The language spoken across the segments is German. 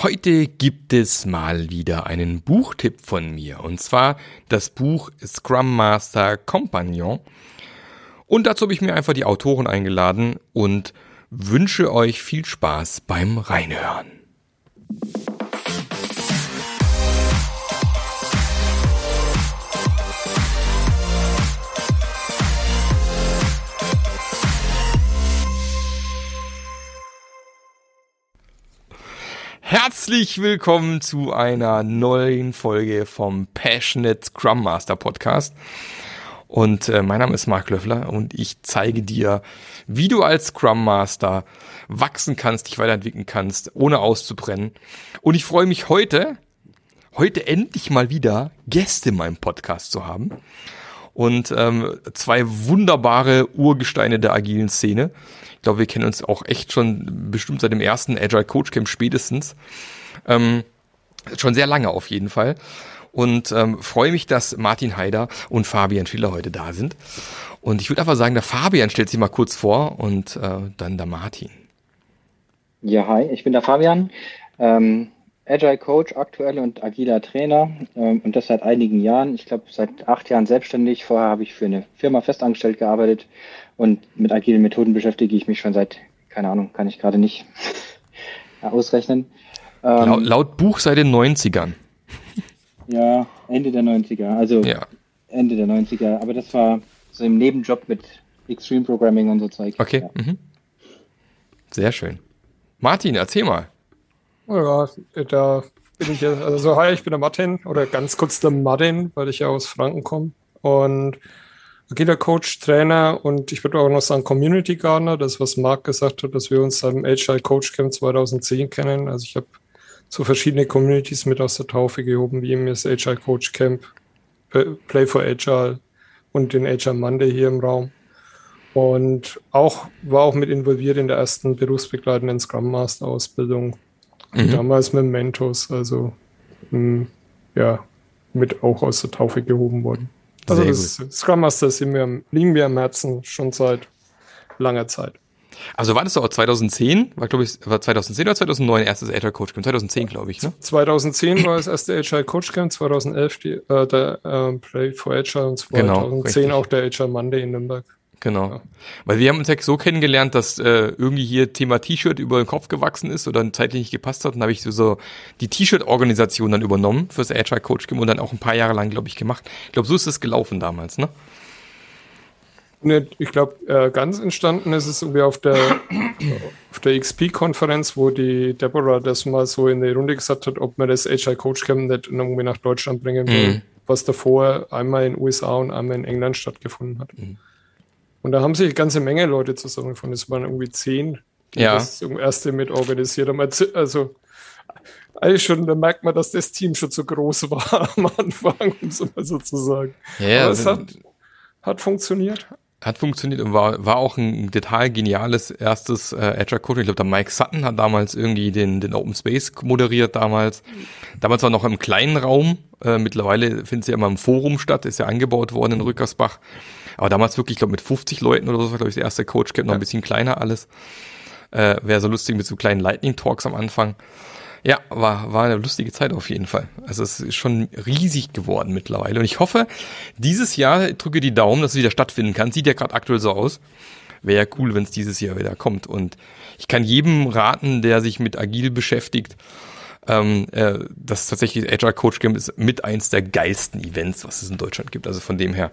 Heute gibt es mal wieder einen Buchtipp von mir und zwar das Buch Scrum Master Compagnon. Und dazu habe ich mir einfach die Autoren eingeladen und wünsche euch viel Spaß beim Reinhören. Herzlich willkommen zu einer neuen Folge vom Passionate Scrum Master Podcast. Und äh, mein Name ist Mark Löffler und ich zeige dir, wie du als Scrum Master wachsen kannst, dich weiterentwickeln kannst, ohne auszubrennen. Und ich freue mich heute, heute endlich mal wieder Gäste in meinem Podcast zu haben. Und ähm, zwei wunderbare Urgesteine der agilen Szene. Ich glaube, wir kennen uns auch echt schon bestimmt seit dem ersten Agile Coach Camp spätestens. Ähm, schon sehr lange auf jeden Fall. Und ähm, freue mich, dass Martin Haider und Fabian Schiller heute da sind. Und ich würde einfach sagen, der Fabian stellt sich mal kurz vor und äh, dann der Martin. Ja, hi, ich bin der Fabian. Ähm, Agile Coach aktuell und agiler Trainer ähm, und das seit einigen Jahren. Ich glaube, seit acht Jahren selbstständig. Vorher habe ich für eine Firma festangestellt gearbeitet und mit agilen Methoden beschäftige ich mich schon seit, keine Ahnung, kann ich gerade nicht ausrechnen. Ähm, laut, laut, Buch seit den 90ern. Ja, Ende der 90er. Also ja. Ende der 90er. Aber das war so im Nebenjob mit Extreme Programming und so Zeug. Okay. Ja. Mhm. Sehr schön. Martin, erzähl mal. Ja, da bin ich ja, also hi, ich bin der Martin oder ganz kurz der Martin, weil ich ja aus Franken komme. Und agiler Coach, Trainer und ich würde auch noch sagen Community Gardener, das was Marc gesagt hat, dass wir uns am Agile Coach Camp 2010 kennen. Also ich habe so verschiedene Communities mit aus der Taufe gehoben, wie eben das Agile Coach Camp, Play for Agile und den Agile Monday hier im Raum. Und auch war auch mit involviert in der ersten berufsbegleitenden Scrum Master Ausbildung. Mhm. Damals mit Mentos, also mh, hm, ja, mit auch aus der Taufe gehoben worden. Also das Scrum Master sind mir, liegen mir am Herzen schon seit langer Zeit. Also war das auch 2010? War, glaube ich, war 2010 oder 2009 erstes Agile Coach Camp? 2010, glaube ich, ne? 2010 war das erste Agile Coach Camp, 2011 die, äh, der äh, Play for Agile und 2010 genau, auch der Agile Monday in Nürnberg. Genau. Ja. Weil wir haben uns ja so kennengelernt, dass äh, irgendwie hier Thema T-Shirt über den Kopf gewachsen ist oder zeitlich nicht gepasst hat. Und habe ich so, so die T-Shirt-Organisation dann übernommen fürs Agile Coach Game und dann auch ein paar Jahre lang, glaube ich, gemacht. Ich glaube, so ist es gelaufen damals, ne? Ne, ich glaube, äh, ganz entstanden ist es irgendwie auf der, auf der XP-Konferenz, wo die Deborah das mal so in die Runde gesagt hat, ob man das Agile Coach Camp nicht irgendwie nach Deutschland bringen will, mhm. was davor einmal in den USA und einmal in England stattgefunden hat. Mhm. Und da haben sich eine ganze Menge Leute zusammengefunden. Es waren irgendwie zehn, die ja. das erste mit organisiert haben. Also eigentlich schon, da merkt man, dass das Team schon zu groß war am Anfang, um es mal so zu sagen. Ja, Aber es hat, hat funktioniert. Hat funktioniert und war, war auch ein total geniales erstes äh, Agile Coaching. Ich glaube, der Mike Sutton hat damals irgendwie den, den Open Space moderiert damals. Damals war noch im kleinen Raum. Äh, mittlerweile findet es ja immer im Forum statt, ist ja angebaut worden in Rückersbach. Aber damals wirklich, ich glaube, mit 50 Leuten oder so war, glaube ich, das erste Coach Camp, noch ein bisschen kleiner alles. Äh, Wäre so lustig mit so kleinen Lightning Talks am Anfang. Ja, war, war eine lustige Zeit auf jeden Fall. Also es ist schon riesig geworden mittlerweile. Und ich hoffe, dieses Jahr drücke die Daumen, dass es wieder stattfinden kann. Sieht ja gerade aktuell so aus. Wäre ja cool, wenn es dieses Jahr wieder kommt. Und ich kann jedem raten, der sich mit Agil beschäftigt, ähm, äh, das tatsächlich Agile Coach Camp ist mit eins der geilsten Events, was es in Deutschland gibt. Also von dem her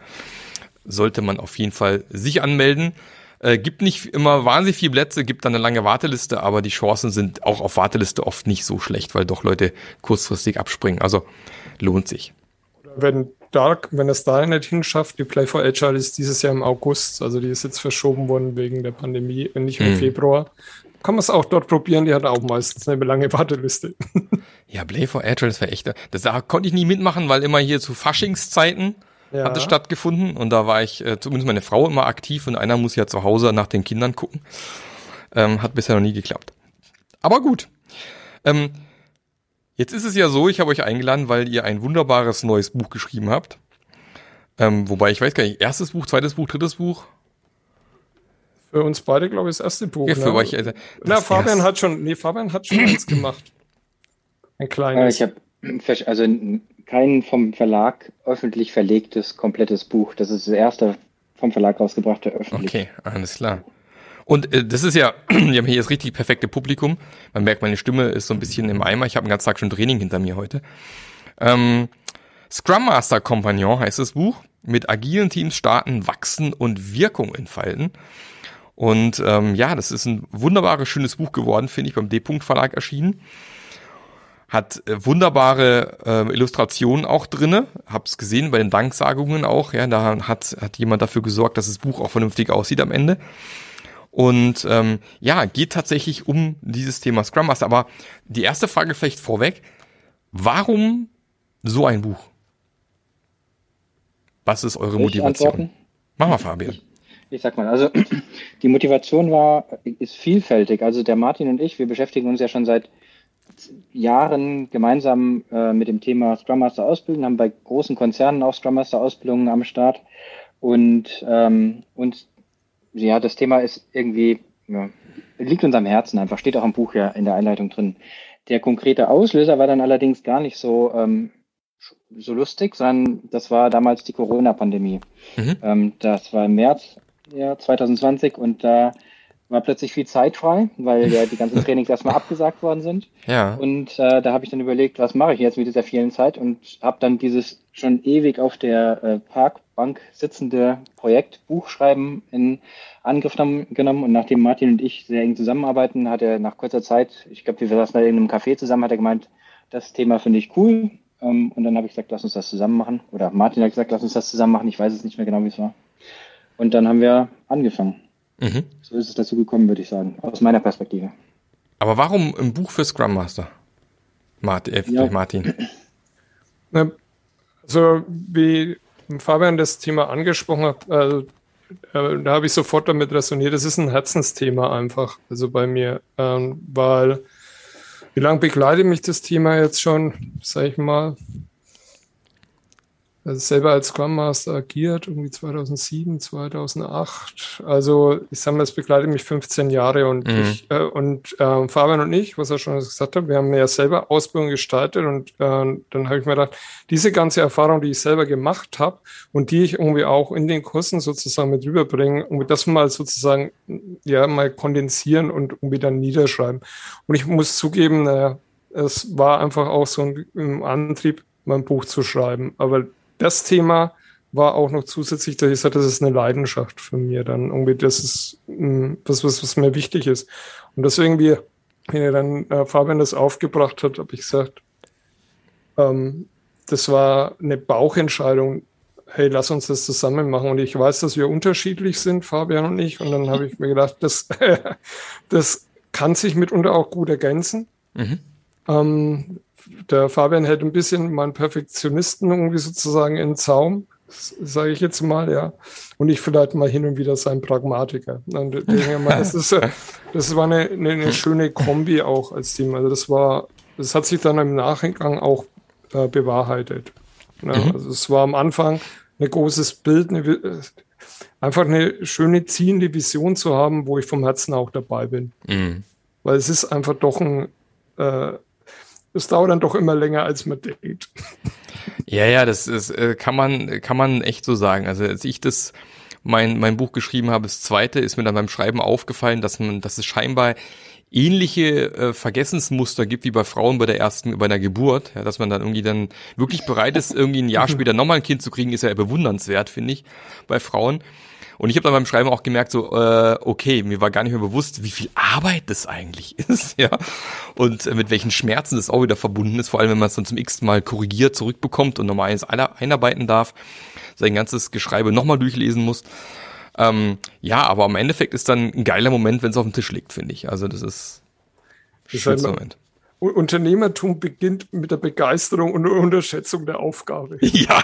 sollte man auf jeden Fall sich anmelden. Äh, gibt nicht immer wahnsinnig viele Plätze, gibt dann eine lange Warteliste, aber die Chancen sind auch auf Warteliste oft nicht so schlecht, weil doch Leute kurzfristig abspringen. Also lohnt sich. Wenn Dark, wenn es da nicht hinschafft, die Play for Agile ist dieses Jahr im August, also die ist jetzt verschoben worden wegen der Pandemie, nicht im hm. Februar. Kann man es auch dort probieren, die hat auch meistens eine lange Warteliste. ja, Play for Agile, wäre echt. Das da konnte ich nie mitmachen, weil immer hier zu Faschingszeiten ja. hat es stattgefunden und da war ich, äh, zumindest meine Frau immer aktiv und einer muss ja zu Hause nach den Kindern gucken. Ähm, hat bisher noch nie geklappt. Aber gut. Ähm, jetzt ist es ja so, ich habe euch eingeladen, weil ihr ein wunderbares neues Buch geschrieben habt. Ähm, wobei ich weiß gar nicht, erstes Buch, zweites Buch, drittes Buch. Für uns beide, glaube ich, das erste Buch. Ja, für ne? euch. Also, Na, Fabian hat schon, nee, Fabian hat schon eins gemacht. Ein kleines. Äh, ich habe also kein vom Verlag öffentlich verlegtes komplettes Buch. Das ist das erste vom Verlag rausgebrachte öffentlich. Okay, alles klar. Und äh, das ist ja, wir haben hier das richtig perfekte Publikum. Man merkt, meine Stimme ist so ein bisschen im Eimer. Ich habe einen ganzen Tag schon Training hinter mir heute. Ähm, Scrum Master Compagnon heißt das Buch. Mit agilen Teams starten, wachsen und Wirkung entfalten. Und ähm, ja, das ist ein wunderbares, schönes Buch geworden, finde ich, beim D-Punkt Verlag erschienen. Hat äh, wunderbare äh, Illustrationen auch drinne. Hab's gesehen bei den Danksagungen auch. Ja, da hat, hat jemand dafür gesorgt, dass das Buch auch vernünftig aussieht am Ende. Und ähm, ja, geht tatsächlich um dieses Thema Scrum Master. Aber die erste Frage vielleicht vorweg, warum so ein Buch? Was ist eure Motivation? Mach mal, Fabian. Ich, ich sag mal, also die Motivation war, ist vielfältig. Also der Martin und ich, wir beschäftigen uns ja schon seit Jahren gemeinsam äh, mit dem Thema Scrum Master Ausbildung, haben bei großen Konzernen auch Scrum Master Ausbildungen am Start und ähm, uns ja, das Thema ist irgendwie, ja, liegt uns am Herzen einfach, steht auch im Buch ja in der Einleitung drin. Der konkrete Auslöser war dann allerdings gar nicht so, ähm, so lustig, sondern das war damals die Corona-Pandemie. Mhm. Ähm, das war im März ja, 2020 und da war plötzlich viel Zeit frei, weil ja die ganzen Trainings erstmal abgesagt worden sind. Ja. Und äh, da habe ich dann überlegt, was mache ich jetzt mit dieser vielen Zeit und habe dann dieses schon ewig auf der äh, Parkbank sitzende Projekt Buchschreiben in Angriff genommen. Und nachdem Martin und ich sehr eng zusammenarbeiten, hat er nach kurzer Zeit, ich glaube, wir saßen da in einem Café zusammen, hat er gemeint, das Thema finde ich cool. Ähm, und dann habe ich gesagt, lass uns das zusammen machen. Oder Martin hat gesagt, lass uns das zusammen machen. Ich weiß es nicht mehr genau, wie es war. Und dann haben wir angefangen. Mhm. So ist es dazu gekommen, würde ich sagen, aus meiner Perspektive. Aber warum ein Buch für Scrum Master? Martin. Äh, ja. Martin. Also, wie Fabian das Thema angesprochen hat, also, äh, da habe ich sofort damit resoniert. Das ist ein Herzensthema einfach, also bei mir, ähm, weil wie lange begleitet mich das Thema jetzt schon, sag ich mal, also selber als Scrum Master agiert, irgendwie 2007, 2008. Also ich sage mal, es begleitet mich 15 Jahre und mhm. ich äh, und äh, Fabian und ich, was er schon gesagt hat, wir haben ja selber Ausbildung gestaltet und äh, dann habe ich mir gedacht, diese ganze Erfahrung, die ich selber gemacht habe und die ich irgendwie auch in den Kursen sozusagen mit rüberbringe, irgendwie das mal sozusagen ja mal kondensieren und irgendwie dann niederschreiben. Und ich muss zugeben, naja, es war einfach auch so ein, ein Antrieb, mein Buch zu schreiben. Aber das Thema war auch noch zusätzlich, dass ich sagte, das ist eine Leidenschaft von mir dann irgendwie, das ist hm, was, was, was mir wichtig ist. Und deswegen, wie, wenn er dann äh, Fabian das aufgebracht hat, habe ich gesagt, ähm, das war eine Bauchentscheidung, hey, lass uns das zusammen machen. Und ich weiß, dass wir unterschiedlich sind, Fabian und ich. Und dann habe ich mir gedacht, das, das kann sich mitunter auch gut ergänzen. Mhm. Ähm, der Fabian hält ein bisschen meinen Perfektionisten irgendwie sozusagen in Zaum, sage ich jetzt mal, ja. Und ich vielleicht mal hin und wieder sein Pragmatiker. Und mal, das, ist, das war eine, eine, eine, schöne Kombi auch als Team. Also das war, das hat sich dann im Nachgang auch äh, bewahrheitet. Ja, mhm. Also es war am Anfang ein großes Bild, eine, einfach eine schöne ziehende Vision zu haben, wo ich vom Herzen auch dabei bin. Mhm. Weil es ist einfach doch ein äh, es dauert dann doch immer länger, als man denkt. Ja, ja, das ist, äh, kann man, kann man echt so sagen. Also als ich das mein, mein Buch geschrieben habe, das zweite, ist mir dann beim Schreiben aufgefallen, dass man, dass es scheinbar ähnliche äh, Vergessensmuster gibt wie bei Frauen bei der ersten, bei der Geburt, ja, dass man dann irgendwie dann wirklich bereit ist, irgendwie ein Jahr später nochmal ein Kind zu kriegen, ist ja bewundernswert, finde ich, bei Frauen. Und ich habe dann beim Schreiben auch gemerkt, so, äh, okay, mir war gar nicht mehr bewusst, wie viel Arbeit das eigentlich ist, ja. Und äh, mit welchen Schmerzen das auch wieder verbunden ist, vor allem wenn man es dann zum x Mal korrigiert zurückbekommt und nochmal eins einarbeiten darf, sein ganzes Geschreibe nochmal durchlesen muss. Ähm, ja, aber am Endeffekt ist dann ein geiler Moment, wenn es auf dem Tisch liegt, finde ich. Also das ist ein schönster Moment. Unternehmertum beginnt mit der Begeisterung und Unterschätzung der Aufgabe. Ja,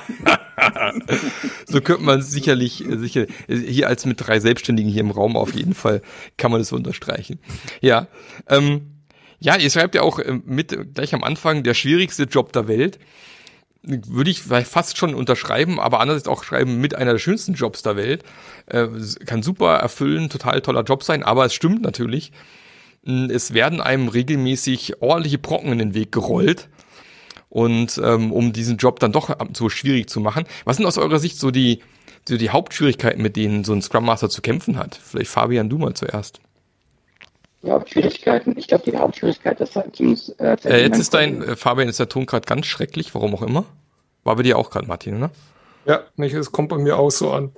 so könnte man sicherlich, sicher, hier als mit drei Selbstständigen hier im Raum auf jeden Fall kann man das unterstreichen. Ja, ähm, ja, ihr schreibt ja auch äh, mit gleich am Anfang der schwierigste Job der Welt. Würde ich fast schon unterschreiben, aber andererseits auch schreiben mit einer der schönsten Jobs der Welt. Äh, kann super erfüllen, total toller Job sein, aber es stimmt natürlich Es werden einem regelmäßig ordentliche Brocken in den Weg gerollt. Und ähm, um diesen Job dann doch so schwierig zu machen. Was sind aus eurer Sicht so die, so die Hauptschwierigkeiten, mit denen so ein Scrum Master zu kämpfen hat? Vielleicht Fabian, du mal zuerst. Die Hauptschwierigkeiten, ich glaube, die Hauptschwierigkeit ist halt Teams. Äh, äh, jetzt ist dein, äh, Fabian, ist der Ton gerade ganz schrecklich, warum auch immer. War bei dir auch gerade, Martin, ne? Ja, nicht, es kommt bei mir auch so an.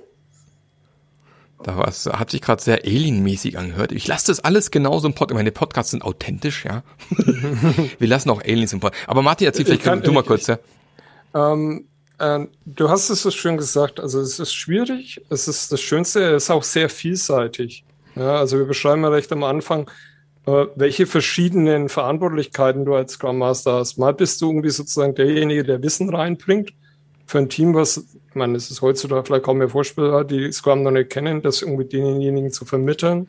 Da was, hat sich gerade sehr alienmäßig angehört. Ich lasse das alles genauso im Podcast. Meine Podcasts sind authentisch, ja. Wir lassen auch Aliens im Podcast. Aber Martin, erzähl vielleicht kann, du mal kurz, ja. Ähm, äh, du hast es so schön gesagt. Also es ist schwierig. Es ist das Schönste. Es ist auch sehr vielseitig. Ja, also wir beschreiben ja recht am Anfang, äh, welche verschiedenen Verantwortlichkeiten du als Scrum Master hast. Mal bist du irgendwie sozusagen derjenige, der Wissen reinbringt für ein Team, was, ich meine, es ist heutzutage vielleicht kaum mehr vorstellbar, die Scrum noch nicht kennen, das irgendwie denjenigen zu vermitteln.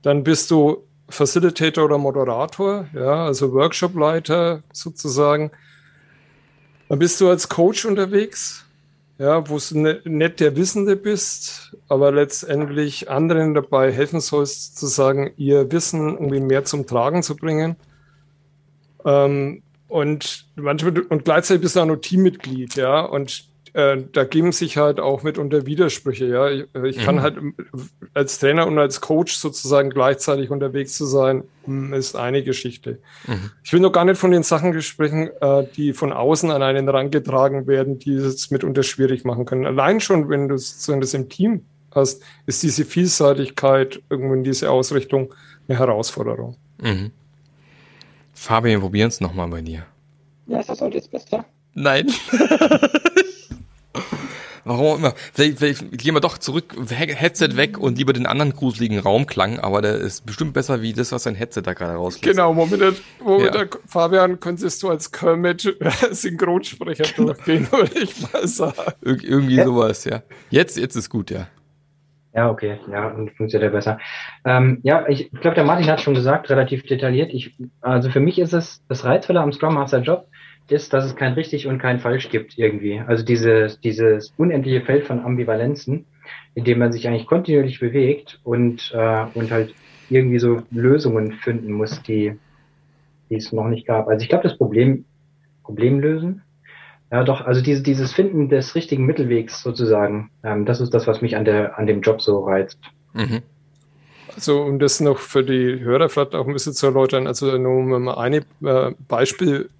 Dann bist du Facilitator oder Moderator, ja, also Workshopleiter sozusagen. Dann bist du als Coach unterwegs, ja, wo du ne, nicht der Wissende bist, aber letztendlich anderen dabei helfen sollst, zu sagen, ihr Wissen irgendwie mehr zum Tragen zu bringen. Ähm, und manchmal, und gleichzeitig bist du auch noch Teammitglied, ja, und äh, da geben sich halt auch mitunter Widersprüche, ja. Ich, äh, ich kann mhm. halt als Trainer und als Coach sozusagen gleichzeitig unterwegs zu sein, hm, ist eine Geschichte. Mhm. Ich will noch gar nicht von den Sachen sprechen, äh, die von außen an einen herangetragen werden, die es mitunter schwierig machen können. Allein schon, wenn du sozusagen das im Team hast, ist diese Vielseitigkeit irgendwo in diese Ausrichtung eine Herausforderung. Mhm. Fabian, probieren es nochmal bei dir. Ja, ist das heute jetzt besser? Nein. Warum auch immer. Vielleicht, vielleicht gehen wir doch zurück, Headset weg und lieber den anderen gruseligen Raumklang, aber der ist bestimmt besser wie das, was sein Headset da gerade rauslässt. Genau, Moment, Moment ja. Fabian, könntest du als Kermit Synchronsprecher genau. durchgehen, würde ich mal sagen. Ir irgendwie ja. sowas, ja. Jetzt, jetzt ist gut, ja. Ja, okay, ja, und funktioniert ja besser. Ähm, ja, ich glaube, der Martin hat schon gesagt, relativ detailliert. Ich, also für mich ist es das Reizvolle am Scrum Master Job, ist, dass es kein richtig und kein falsch gibt irgendwie. Also diese, dieses unendliche Feld von Ambivalenzen, in dem man sich eigentlich kontinuierlich bewegt und, äh, und halt irgendwie so Lösungen finden muss, die, die es noch nicht gab. Also ich glaube, das Problem, Problem lösen, ja, doch, also diese, dieses Finden des richtigen Mittelwegs sozusagen, ähm, das ist das, was mich an, der, an dem Job so reizt. Mhm. Also, um das noch für die Hörer vielleicht auch ein bisschen zu erläutern, also nur um mal ein äh, Beispiel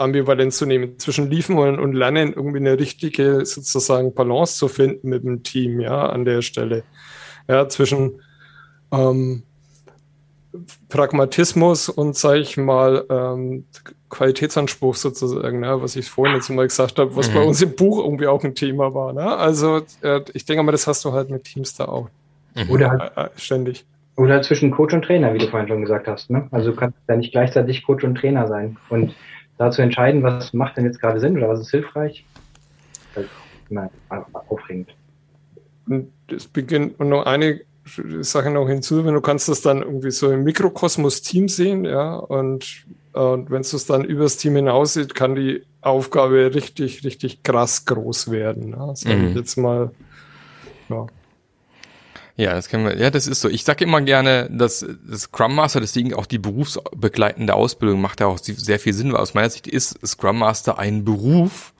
Ambivalenz zu nehmen, zwischen Liefen und Lernen irgendwie eine richtige sozusagen Balance zu finden mit dem Team, ja, an der Stelle. Ja, zwischen ähm, Pragmatismus und, sage ich mal, ähm, Qualitätsanspruch sozusagen, ne, was ich vorhin jetzt mal gesagt habe, was mhm. bei uns im Buch irgendwie auch ein Thema war. Ne? Also äh, ich denke mal, das hast du halt mit Teams da auch. Mhm. Oder halt, äh, ständig. Oder zwischen Coach und Trainer, wie du vorhin schon gesagt hast. Ne? Also du kannst ja nicht gleichzeitig Coach und Trainer sein. Und da zu entscheiden, was macht denn jetzt gerade Sinn oder was ist hilfreich, das ist immer aufregend. Und es beginnt, und noch eine Sache noch hinzu, wenn du kannst das dann irgendwie so im Mikrokosmos-Team sehen, ja, und, und wenn es das dann übers Team hinaus sieht, kann die Aufgabe richtig, richtig krass groß werden. Ja. Sag mhm. ich jetzt mal, ja. Ja, das kennen wir. Ja, das ist so. Ich sage immer gerne, dass das Scrum Master, deswegen auch die berufsbegleitende Ausbildung macht ja auch sehr viel Sinn, weil aus meiner Sicht ist Scrum Master ein Beruf,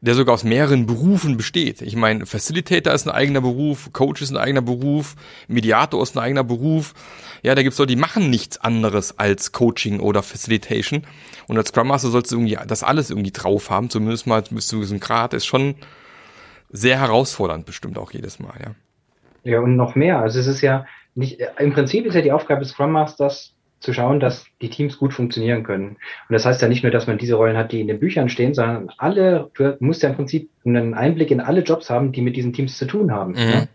der sogar aus mehreren Berufen besteht. Ich meine, Facilitator ist ein eigener Beruf, Coach ist ein eigener Beruf, Mediator ist ein eigener Beruf. Ja, da gibt's Leute, die machen nichts anderes als Coaching oder Facilitation. Und als Scrum Master sollst du irgendwie das alles irgendwie drauf haben, zumindest mal bis zu diesem Grad. Ist schon sehr herausfordernd bestimmt auch jedes Mal, ja. Ja, und noch mehr. Also es ist ja nicht, im Prinzip ist ja die Aufgabe des Scrum Masters, zu schauen, dass die Teams gut funktionieren können. Und das heißt ja nicht nur, dass man diese Rollen hat, die in den Büchern stehen, sondern alle, du musst ja im Prinzip einen Einblick in alle Jobs haben, die mit diesen Teams zu tun haben. Mhm. Ja?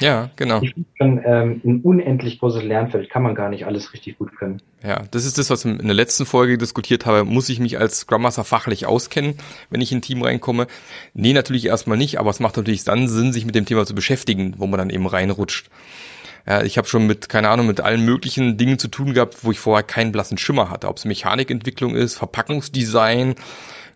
Ja, genau. Schon ähm, ein unendlich großes Lernfeld, kann man gar nicht alles richtig gut können. Ja, das ist das, was ich in der letzten Folge diskutiert habe. Muss ich mich als Scrum Master fachlich auskennen, wenn ich in ein Team reinkomme? Nee, natürlich erstmal nicht, aber es macht natürlich dann Sinn, sich mit dem Thema zu beschäftigen, wo man dann eben reinrutscht. Ja, ich habe schon mit, keine Ahnung, mit allen möglichen Dingen zu tun gehabt, wo ich vorher keinen blassen Schimmer hatte. Ob es Mechanikentwicklung ist, Verpackungsdesign,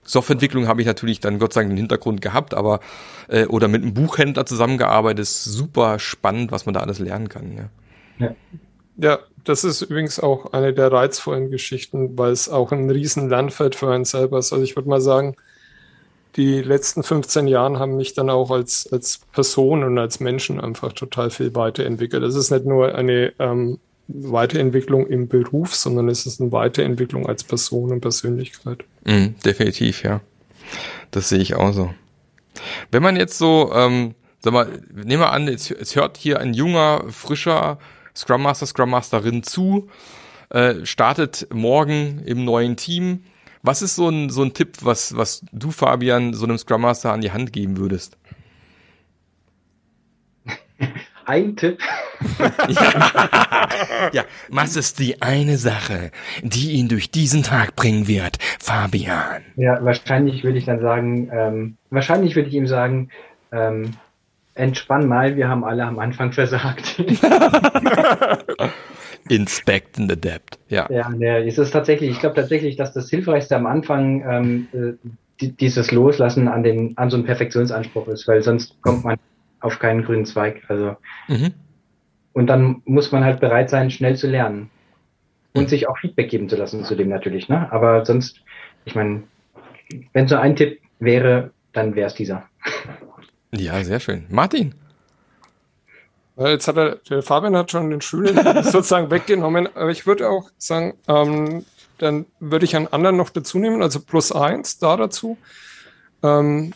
Softwareentwicklung habe ich natürlich dann Gott sei Dank den Hintergrund gehabt, aber äh, oder mit einem Buchhändler zusammengearbeitet, ist super spannend, was man da alles lernen kann. Ja. ja. ja das ist übrigens auch eine der reizvollen Geschichten, weil es auch ein riesen Lernfeld für einen selber ist. Also ich würde mal sagen, die letzten 15 Jahre haben mich dann auch als, als Person und als Menschen einfach total viel weiterentwickelt. Es ist nicht nur eine ähm, Weiterentwicklung im Beruf, sondern es ist eine Weiterentwicklung als Person und Persönlichkeit. Mm, definitiv, ja. Das sehe ich auch so. Wenn man jetzt so, ähm, sag mal, nehmen wir an, es, es hört hier ein junger, frischer Scrum Master, Scrum Masterin zu, äh, startet morgen im neuen Team. Was ist so ein, so ein Tipp, was, was du, Fabian, so einem Scrum Master an die Hand geben würdest? Ein Tipp. ja. ja, was ist die eine Sache, die ihn durch diesen Tag bringen wird, Fabian? Ja, wahrscheinlich würde ich dann sagen, ähm, wahrscheinlich würde ich ihm sagen, ähm, entspann mal, wir haben alle am Anfang versagt. Inspect and adapt, ja. Ja, ja es ist tatsächlich, ich glaube tatsächlich, dass das Hilfreichste am Anfang ähm, äh, dieses Loslassen an den, an so einen Perfektionsanspruch ist, weil sonst kommt man auf keinen grünen Zweig. Also mhm. und dann muss man halt bereit sein, schnell zu lernen und mhm. sich auch Feedback geben zu lassen zu dem natürlich. Ne? Aber sonst, ich meine, wenn so ein Tipp wäre, dann wäre es dieser. Ja, sehr schön. Martin. Jetzt hat er, der Fabian hat schon den Schüler sozusagen weggenommen, aber ich würde auch sagen, ähm, dann würde ich einen anderen noch dazu nehmen, also plus eins da dazu. Ähm,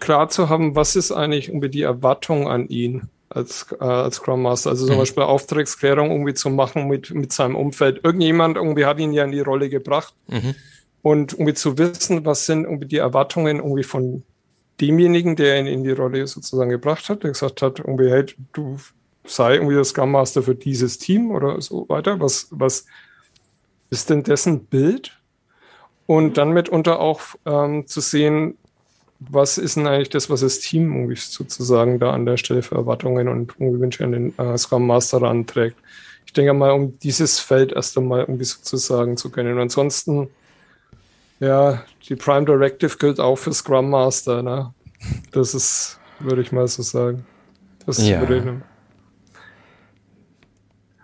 klar zu haben, was ist eigentlich irgendwie die Erwartung an ihn als, äh, als Scrum Master. Also zum mhm. Beispiel Auftragsklärung irgendwie zu machen mit, mit seinem Umfeld. Irgendjemand irgendwie hat ihn ja in die Rolle gebracht. Mhm. Und irgendwie zu wissen, was sind irgendwie die Erwartungen irgendwie von demjenigen, der ihn in die Rolle sozusagen gebracht hat, der gesagt hat, irgendwie, hey, du sei irgendwie der Scrum Master für dieses Team oder so weiter. Was, was ist denn dessen Bild? Und dann mitunter auch ähm, zu sehen, was ist denn eigentlich das, was das Team irgendwie sozusagen da an der Stelle für Erwartungen und Wünsche an den äh, Scrum Master anträgt. Ich denke mal, um dieses Feld erst einmal irgendwie sozusagen zu können. Und ansonsten, ja, die Prime Directive gilt auch für Scrum Master, ne? Das ist, würde ich mal so sagen. Das ja. würde ich,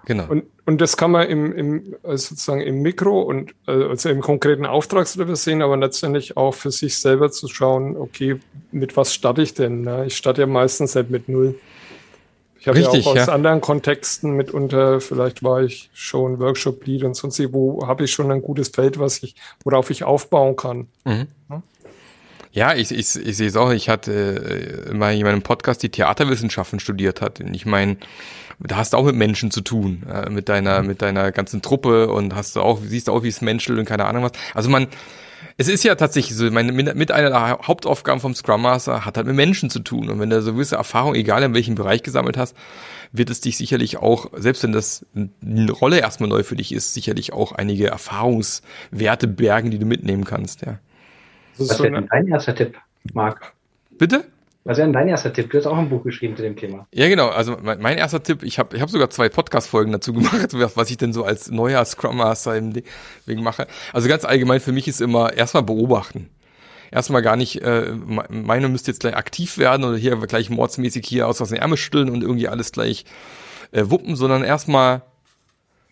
Genau. Und, und das kann man im, im, also sozusagen im Mikro und also im konkreten Auftragslevel sehen, aber letztendlich auch für sich selber zu schauen, okay, mit was starte ich denn? Ne? Ich starte ja meistens halt mit null. Ich habe ja auch aus ja. anderen Kontexten mitunter, vielleicht war ich schon Workshop-Lead und sonst wo habe ich schon ein gutes Feld, was ich, worauf ich aufbauen kann. Mhm. Ja? Ja, ich, ich, ich sehe es auch. Ich hatte äh, mal jemand im Podcast, die Theaterwissenschaften studiert hat. Und ich meine, da hast du auch mit Menschen zu tun, äh, mit deiner, mit deiner ganzen Truppe und hast du auch, siehst du auch, wie es menschelt und keine Ahnung was. Also man, es ist ja tatsächlich so, meine, mit einer der Hauptaufgaben vom Scrum Master hat halt mit Menschen zu tun. Und wenn du so gewisse Erfahrung, egal in welchem Bereich gesammelt hast, wird es dich sicherlich auch, selbst wenn das eine Rolle erstmal neu für dich ist, sicherlich auch einige Erfahrungswerte bergen, die du mitnehmen kannst, ja. Was wäre denn dein erster Tipp, Marc? Bitte? Was wäre denn dein erster Tipp? Du hast auch ein Buch geschrieben zu dem Thema. Ja, genau. Also mein, mein erster Tipp, ich habe ich hab sogar zwei Podcast-Folgen dazu gemacht, was ich denn so als neuer Scrum Master im Ding mache. Also ganz allgemein für mich ist immer erstmal beobachten. Erstmal gar nicht, äh, meine müsste jetzt gleich aktiv werden oder hier gleich mordsmäßig hier aus, aus den Ärmel stüllen und irgendwie alles gleich äh, wuppen, sondern erstmal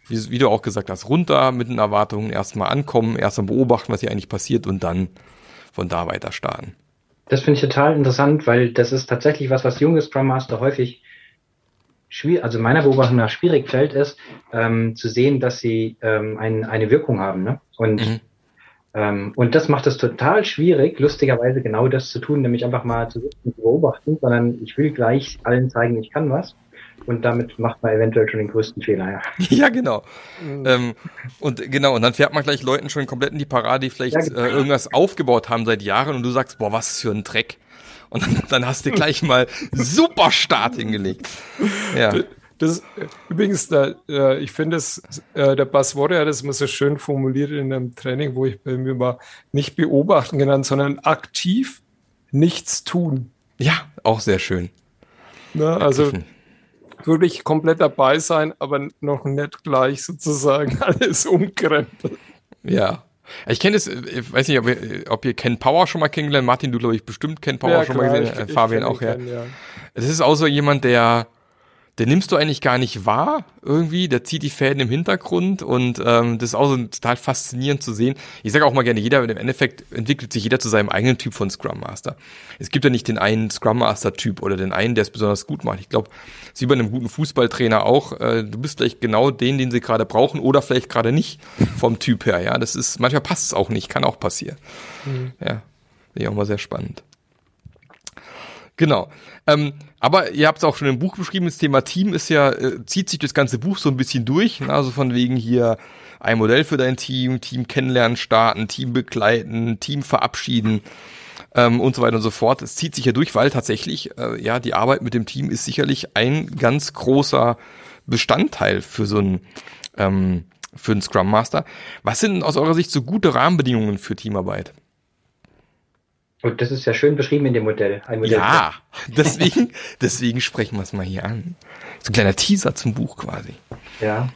wie, wie, du auch gesagt hast, runter mit den Erwartungen, erstmal ankommen, erstmal beobachten, was hier eigentlich passiert und dann von da weiter starten. Das finde ich total interessant, weil das ist tatsächlich was, was junge Scrum Master häufig schwierig, also meiner Beobachtung nach schwierig fällt, ist ähm, zu sehen, dass sie ähm, ein, eine Wirkung haben. Ne? Und, mhm. ähm, und das macht es total schwierig, lustigerweise genau das zu tun, nämlich einfach mal zu beobachten, sondern ich will gleich allen zeigen, ich kann was und damit macht man eventuell schon den größten Fehler, ja. ja, genau. Mhm. Ähm, und genau, und dann fährt man gleich Leuten schon komplett in die Parade, die vielleicht ja, genau. äh, irgendwas aufgebaut haben seit Jahren und du sagst, boah, was für ein Dreck. Und dann, dann hast du gleich mal super Start hingelegt. Ja. Das, übrigens, da, äh, ich finde, äh, der Buzzword hat das immer so schön formuliert in einem Training, wo ich bei mir war, nicht beobachten genannt, sondern aktiv nichts tun. Ja, auch sehr schön. Na, also wirklich komplett dabei sein, aber noch nicht gleich sozusagen alles umkrempeln. Ja. Ich kenne es, ich weiß nicht, ob ihr, ob ihr Ken Power schon mal kennengelernt. Martin, du glaube ich bestimmt Ken Power ja, schon klar, mal gesehen. Ich, Fabian ich auch, ja. Kennen, ja. Es ist auch so jemand, der, den nimmst du eigentlich gar nicht wahr irgendwie. Der zieht die Fäden im Hintergrund und ähm, das ist auch so total faszinierend zu sehen. Ich sage auch mal gerne, jeder, im Endeffekt entwickelt sich jeder zu seinem eigenen Typ von Scrum Master. Es gibt ja nicht den einen Scrum Master Typ oder den einen, der es besonders gut macht. Ich glaube, es ist wie bei einem guten Fußballtrainer auch. Äh, du bist vielleicht genau den, den sie gerade brauchen oder vielleicht gerade nicht vom Typ her. Ja, das ist manchmal passt es auch nicht, kann auch passieren. Mhm. Ja, finde ich auch mal sehr spannend. Genau. Ähm, aber ihr habt es auch schon im Buch beschrieben, das Thema Team ist ja, äh, zieht sich das ganze Buch so ein bisschen durch. Ne? Also von wegen hier ein Modell für dein Team, Team kennenlernen, starten, Team begleiten, Team verabschieden ähm, und so weiter und so fort. Es zieht sich ja durch, weil tatsächlich, äh, ja, die Arbeit mit dem Team ist sicherlich ein ganz großer Bestandteil für so ein ähm, für einen Scrum Master. Was sind aus eurer Sicht so gute Rahmenbedingungen für Teamarbeit? Und das ist ja schön beschrieben in dem Modell. Modell ja, deswegen, deswegen sprechen wir es mal hier an. So ein kleiner Teaser zum Buch quasi. Ja.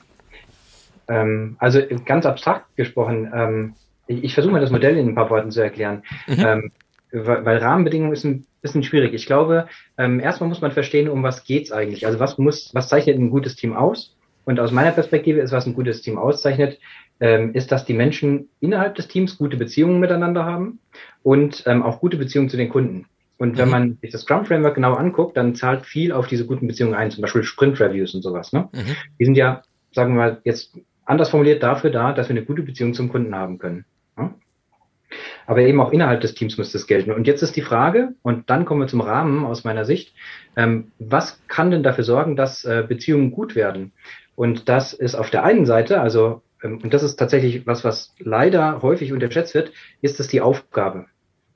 Ähm, also ganz abstrakt gesprochen, ähm, ich, ich versuche mal das Modell in ein paar Worten zu erklären. Mhm. Ähm, weil, weil Rahmenbedingungen ist ein bisschen schwierig. Ich glaube, ähm, erstmal muss man verstehen, um was geht's eigentlich. Also was muss, was zeichnet ein gutes Team aus? Und aus meiner Perspektive ist, was ein gutes Team auszeichnet, ähm, ist, dass die Menschen innerhalb des Teams gute Beziehungen miteinander haben und ähm, auch gute Beziehungen zu den Kunden. Und wenn mhm. man sich das Scrum Framework genau anguckt, dann zahlt viel auf diese guten Beziehungen ein, zum Beispiel Sprint Reviews und sowas. Ne? Mhm. Die sind ja, sagen wir mal, jetzt anders formuliert dafür da, dass wir eine gute Beziehung zum Kunden haben können. Ne? Aber eben auch innerhalb des Teams muss das gelten. Und jetzt ist die Frage, und dann kommen wir zum Rahmen aus meiner Sicht, ähm, was kann denn dafür sorgen, dass äh, Beziehungen gut werden? Und das ist auf der einen Seite, also, ähm, und das ist tatsächlich was, was leider häufig unterschätzt wird, ist es die Aufgabe.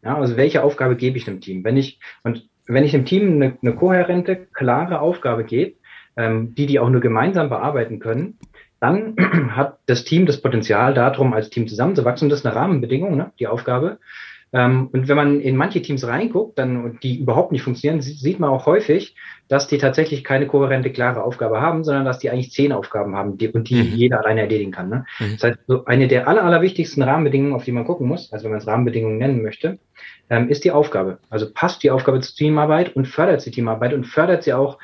Ja, also welche Aufgabe gebe ich einem Team? Wenn ich, und wenn ich einem Team eine, eine kohärente, klare Aufgabe gebe, ähm, die die auch nur gemeinsam bearbeiten können, dann hat das Team das Potenzial darum, als Team zusammenzuwachsen. Das ist eine Rahmenbedingung, ne, die Aufgabe. Ähm, und wenn man in manche Teams reinguckt, dann, die überhaupt nicht funktionieren, sieht man auch häufig, dass die tatsächlich keine kohärente, klare Aufgabe haben, sondern dass die eigentlich zehn Aufgaben haben die, und die mhm. jeder alleine erledigen kann. Ne? Mhm. Das heißt, so eine der aller, allerwichtigsten Rahmenbedingungen, auf die man gucken muss, also wenn man es Rahmenbedingungen nennen möchte, ähm, ist die Aufgabe. Also passt die Aufgabe zur Teamarbeit und fördert sie Teamarbeit und fördert sie auch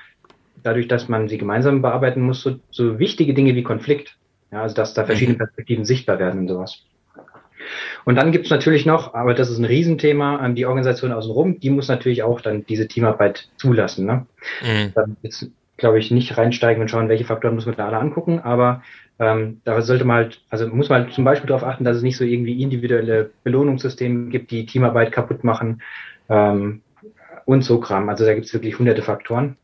dadurch, dass man sie gemeinsam bearbeiten muss, so, so wichtige Dinge wie Konflikt. Ja, also dass da verschiedene mhm. Perspektiven sichtbar werden und sowas. Und dann gibt es natürlich noch, aber das ist ein Riesenthema, ähm, die Organisation außenrum, die muss natürlich auch dann diese Teamarbeit zulassen. Ne? Mhm. Jetzt, glaube ich, nicht reinsteigen und schauen, welche Faktoren muss man da alle angucken, aber ähm, da sollte man halt, also muss man halt zum Beispiel darauf achten, dass es nicht so irgendwie individuelle Belohnungssysteme gibt, die Teamarbeit kaputt machen ähm, und so Kram. Also da gibt es wirklich hunderte Faktoren.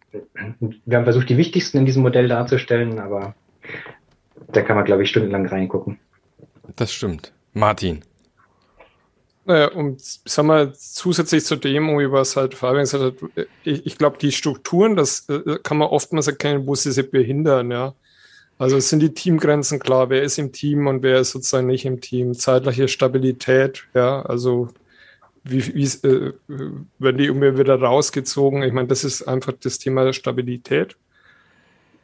Und wir haben versucht, die wichtigsten in diesem Modell darzustellen, aber da kann man, glaube ich, stundenlang reingucken. Das stimmt. Martin. Naja, und sag mal, zusätzlich zu dem, was halt Fabian gesagt hat, ich, ich glaube, die Strukturen, das äh, kann man oftmals erkennen, wo sie sich behindern, ja. Also sind die Teamgrenzen klar, wer ist im Team und wer ist sozusagen nicht im Team, zeitliche Stabilität, ja, also wie, wie äh, werden die irgendwie wieder rausgezogen? Ich meine, das ist einfach das Thema der Stabilität.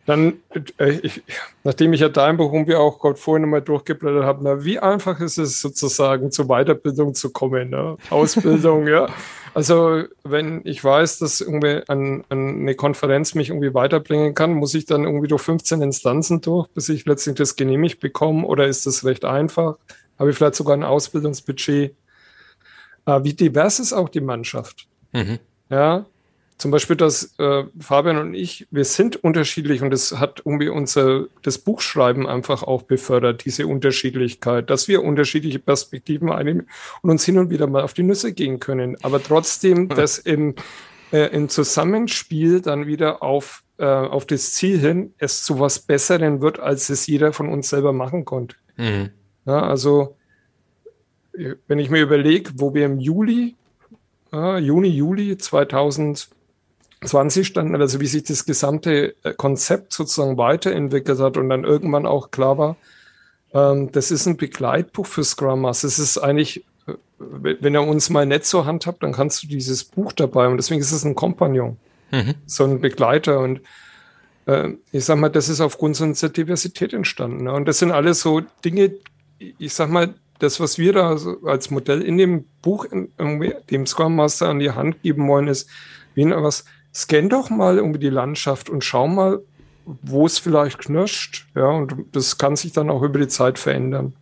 Dann, äh, ich, nachdem ich ja dein Buch irgendwie auch Gott vorhin nochmal durchgeblättert habe, na, wie einfach ist es sozusagen zur Weiterbildung zu kommen, ne? Ausbildung, ja. Also, wenn ich weiß, dass irgendwie an, an eine Konferenz mich irgendwie weiterbringen kann, muss ich dann irgendwie durch 15 Instanzen durch, bis ich letztlich das genehmigt bekomme? Oder ist das recht einfach? Habe ich vielleicht sogar ein Ausbildungsbudget? Äh, wie divers ist auch die Mannschaft? Mhm. Ja, zum Beispiel, dass äh, Fabian und ich, wir sind unterschiedlich und das hat irgendwie unser das Buchschreiben einfach auch befördert, diese Unterschiedlichkeit, dass wir unterschiedliche Perspektiven einnehmen und uns hin und wieder mal auf die Nüsse gehen können. Aber trotzdem, dass im, äh, im Zusammenspiel dann wieder auf, äh, auf das Ziel hin es zu was Besseren wird, als es jeder von uns selber machen konnte. Mhm. Ja, also, wenn ich mir überlege, wo wir im Juli, Juni, Juli 2000 20 standen, also wie sich das gesamte äh, Konzept sozusagen weiterentwickelt hat und dann irgendwann auch klar war, ähm, das ist ein Begleitbuch für Scrum Master. Es ist eigentlich, äh, wenn ihr uns mal nett zur Hand habt, dann kannst du dieses Buch dabei und deswegen ist es ein Kompagnon, mhm. so ein Begleiter und äh, ich sag mal, das ist aufgrund so unserer Diversität entstanden. Ne? Und das sind alles so Dinge, ich sag mal, das, was wir da als Modell in dem Buch, in, dem Scrum Master an die Hand geben wollen, ist, wie was scan doch mal irgendwie die Landschaft und schau mal, wo es vielleicht knirscht. Ja, und das kann sich dann auch über die Zeit verändern.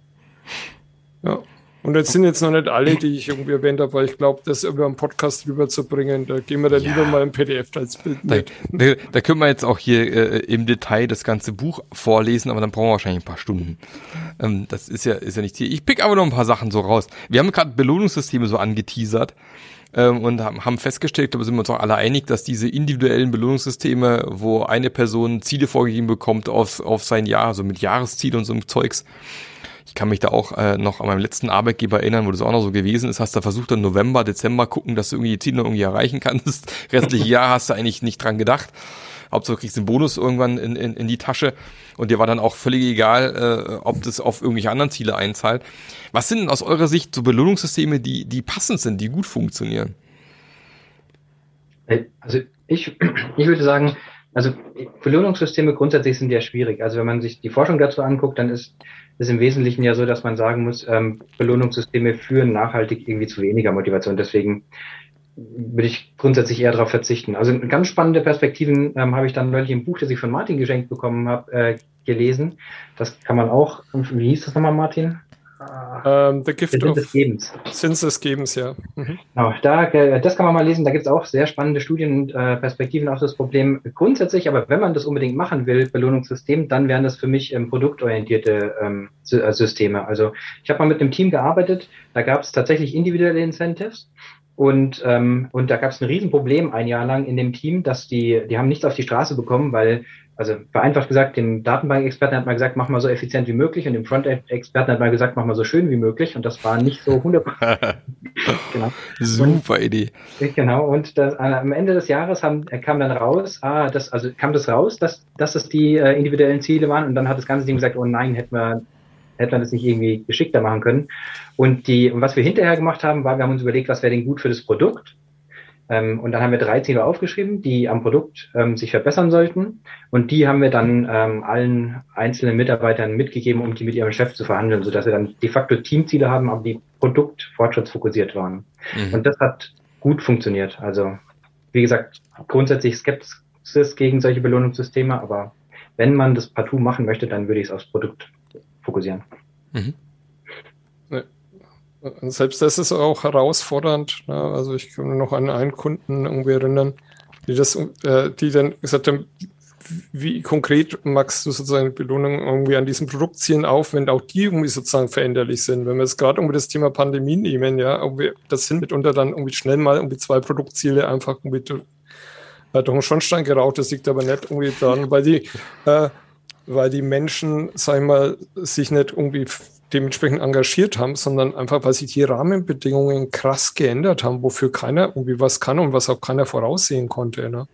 Ja. Und jetzt sind jetzt noch nicht alle, die ich irgendwie erwähnt habe, weil ich glaube, das über einen Podcast rüberzubringen, da gehen wir dann ja. lieber mal im PDF als Bild mit. Da, da, da, können wir jetzt auch hier äh, im Detail das ganze Buch vorlesen, aber dann brauchen wir wahrscheinlich ein paar Stunden. Ähm, das ist ja, ist ja nicht hier. Ich pick aber noch ein paar Sachen so raus. Wir haben gerade Belohnungssysteme so angeteasert ähm, und haben festgestellt, da sind wir uns auch alle einig, dass diese individuellen Belohnungssysteme, wo eine Person Ziele vorgegeben bekommt auf, auf sein Jahr, so also mit Jahresziel und so einem Zeugs, ich kann mich da auch äh, noch an meinem letzten Arbeitgeber erinnern, wo das auch noch so gewesen ist. Hast du versucht, dann November, Dezember gucken, dass du irgendwie die Ziele noch irgendwie erreichen kannst. Restliche Jahr hast du eigentlich nicht dran gedacht. Hauptsache du kriegst den Bonus irgendwann in, in, in die Tasche und dir war dann auch völlig egal, äh, ob das auf irgendwelche anderen Ziele einzahlt. Was sind denn aus eurer Sicht so Belohnungssysteme, die, die passend sind, die gut funktionieren? Äh, also ich, ich würde sagen, also Belohnungssysteme grundsätzlich sind ja schwierig. Also wenn man sich die Forschung dazu anguckt, dann ist ist im Wesentlichen ja so, dass man sagen muss, ähm, Belohnungssysteme führen nachhaltig irgendwie zu weniger Motivation. Deswegen würde ich grundsätzlich eher darauf verzichten. Also ganz spannende Perspektiven ähm, habe ich dann neulich im Buch, das ich von Martin geschenkt bekommen habe, äh, gelesen. Das kann man auch, wie hieß das nochmal, Martin? Ähm, the Gift of des Gebens. Sins des Gebens, ja. Mhm. Genau, da, äh, das kann man mal lesen. Da gibt es auch sehr spannende Studien und äh, Perspektiven auf das Problem. Grundsätzlich, aber wenn man das unbedingt machen will, Belohnungssystem, dann wären das für mich ähm, produktorientierte ähm, äh, Systeme. Also ich habe mal mit einem Team gearbeitet, da gab es tatsächlich individuelle Incentives. Und, ähm, und da gab es ein Riesenproblem ein Jahr lang in dem Team, dass die, die haben nichts auf die Straße bekommen, weil also vereinfacht gesagt, dem Datenbankexperten hat man gesagt, mach mal so effizient wie möglich und dem Frontend-Experten hat man gesagt, mach mal so schön wie möglich und das war nicht so hundertprozentig. genau. Super und, Idee. Genau, und das, am Ende des Jahres haben, kam dann raus, ah, das, also kam das raus, dass, dass es die äh, individuellen Ziele waren und dann hat das ganze Team gesagt, oh nein, hätten wir hätte man das nicht irgendwie geschickter machen können. Und die, und was wir hinterher gemacht haben, war, wir haben uns überlegt, was wäre denn gut für das Produkt ähm, und dann haben wir drei Ziele aufgeschrieben, die am Produkt ähm, sich verbessern sollten. Und die haben wir dann ähm, allen einzelnen Mitarbeitern mitgegeben, um die mit ihrem Chef zu verhandeln, sodass wir dann de facto Teamziele haben, aber die produktfortschrittsfokussiert waren. Mhm. Und das hat gut funktioniert. Also, wie gesagt, grundsätzlich Skepsis gegen solche Belohnungssysteme, aber wenn man das partout machen möchte, dann würde ich es aufs Produkt fokussieren. Mhm. Selbst das ist auch herausfordernd. Ne? Also ich kann noch an einen Kunden irgendwie erinnern, die das, äh, die dann gesagt haben, wie konkret magst du sozusagen Belohnung irgendwie an diesen Produktzielen auf, wenn auch die irgendwie sozusagen veränderlich sind? Wenn wir jetzt gerade irgendwie das Thema Pandemie nehmen, ja, irgendwie, das sind mitunter dann irgendwie schnell mal irgendwie zwei Produktziele einfach irgendwie durch, äh, durch den Schornstein geraucht. Das liegt aber nicht irgendwie dran, weil die, äh, weil die Menschen, sag ich mal, sich nicht irgendwie dementsprechend engagiert haben, sondern einfach, weil sich die Rahmenbedingungen krass geändert haben, wofür keiner irgendwie was kann und was auch keiner voraussehen konnte. Ne?